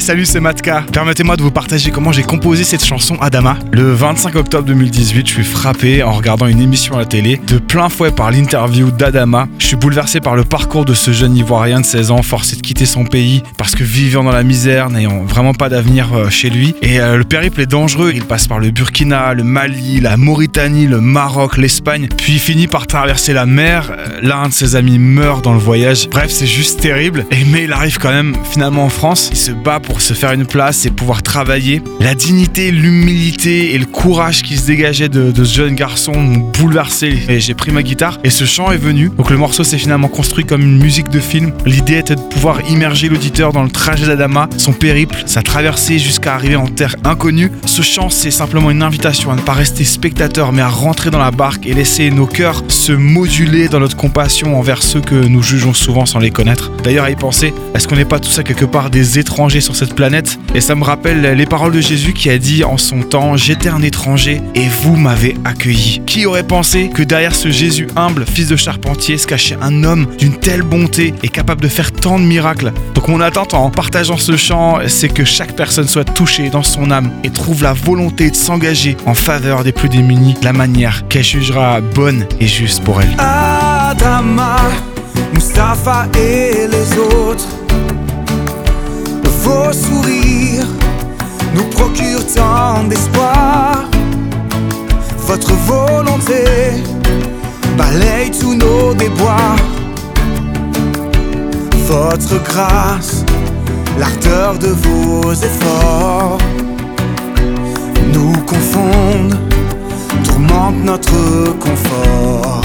Salut, c'est Matka. Permettez-moi de vous partager comment j'ai composé cette chanson Adama. Le 25 octobre 2018, je suis frappé en regardant une émission à la télé de plein fouet par l'interview d'Adama. Je suis bouleversé par le parcours de ce jeune Ivoirien de 16 ans, forcé de quitter son pays parce que vivant dans la misère, n'ayant vraiment pas d'avenir euh, chez lui. Et euh, le périple est dangereux. Il passe par le Burkina, le Mali, la Mauritanie, le Maroc, l'Espagne, puis finit par traverser la mer. Euh, L'un de ses amis meurt dans le voyage. Bref, c'est juste terrible. Mais il arrive quand même finalement en France. Il se bat pour se faire une place et pouvoir travailler. La dignité, l'humilité et le courage qui se dégageait de, ce jeune garçon m'ont bouleversé. Et j'ai pris ma guitare et ce chant est venu. Donc le morceau s'est finalement construit comme une musique de film. L'idée était de pouvoir immerger l'auditeur dans le trajet d'Adama, son périple, sa traversée jusqu'à arriver en terre inconnue. Ce chant, c'est simplement une invitation à ne pas rester spectateur, mais à rentrer dans la barque et laisser nos cœurs moduler dans notre compassion envers ceux que nous jugeons souvent sans les connaître. D'ailleurs, à y penser, est-ce qu'on n'est pas tout ça quelque part des étrangers sur cette planète? Et ça me rappelle les paroles de Jésus qui a dit en son temps J'étais un étranger et vous m'avez accueilli. Qui aurait pensé que derrière ce Jésus humble, fils de charpentier, se cachait un homme d'une telle bonté et capable de faire tant de miracles? Donc, mon attente en partageant ce chant, c'est que chaque personne soit touchée dans son âme et trouve la volonté de s'engager en faveur des plus démunis de la manière qu'elle jugera bonne et juste pour elle. Adama, Mustapha et les autres. Vos sourires nous procurent tant d'espoir. Votre volonté balaye tous nos déboires. Votre grâce, l'ardeur de vos efforts nous confondent, tourmente notre confort.